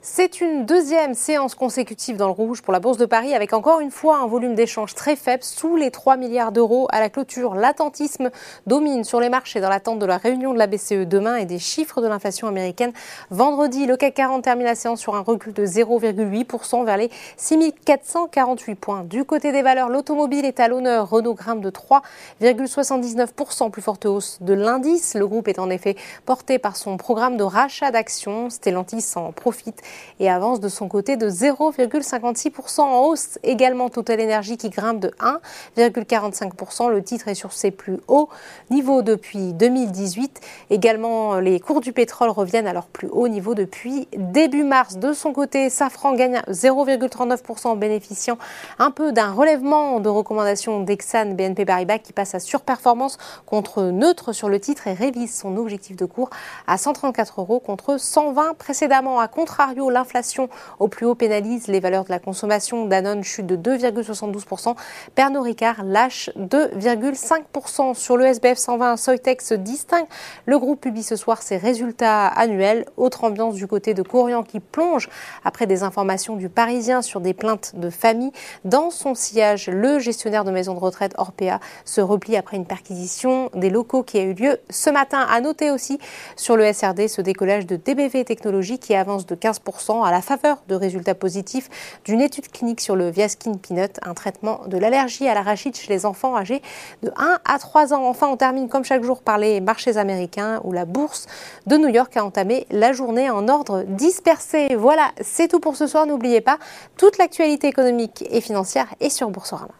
C'est une deuxième séance consécutive dans le rouge pour la Bourse de Paris avec encore une fois un volume d'échange très faible sous les 3 milliards d'euros à la clôture. L'attentisme domine sur les marchés dans l'attente de la réunion de la BCE demain et des chiffres de l'inflation américaine. Vendredi, le CAC 40 termine la séance sur un recul de 0,8% vers les 6448 points. Du côté des valeurs, l'automobile est à l'honneur. Renault grimpe de 3,79%, plus forte hausse de l'indice. Le groupe est en effet porté par son programme de rachat d'actions. Stellantis en profite et avance de son côté de 0,56% en hausse. Également Total Energy qui grimpe de 1,45%. Le titre est sur ses plus hauts niveaux depuis 2018. Également, les cours du pétrole reviennent à leur plus haut niveau depuis début mars. De son côté, Safran gagne 0,39% en bénéficiant un peu d'un relèvement de recommandations d'Exane BNP Paribas qui passe à surperformance contre neutre sur le titre et révise son objectif de cours à 134 euros contre 120 précédemment. À contrario, l'inflation au plus haut pénalise les valeurs de la consommation. Danone chute de 2,72%. Pernod Ricard lâche 2,5%. Sur le SBF 120, Soitex se distingue. Le groupe publie ce soir ses résultats annuels. Autre ambiance du côté de Corian qui plonge après des informations du Parisien sur des plaintes de famille. Dans son sillage, le gestionnaire de maison de retraite Orpea se replie après une perquisition des locaux qui a eu lieu ce matin. À noter aussi sur le SRD ce décollage de DBV Technologies qui avance de 15% à la faveur de résultats positifs d'une étude clinique sur le Viaskin Peanut, un traitement de l'allergie à l'arachide chez les enfants âgés de 1 à 3 ans. Enfin, on termine comme chaque jour par les marchés américains où la bourse de New York a entamé la journée en ordre dispersé. Voilà, c'est tout pour ce soir. N'oubliez pas, toute l'actualité économique et financière est sur Boursorama.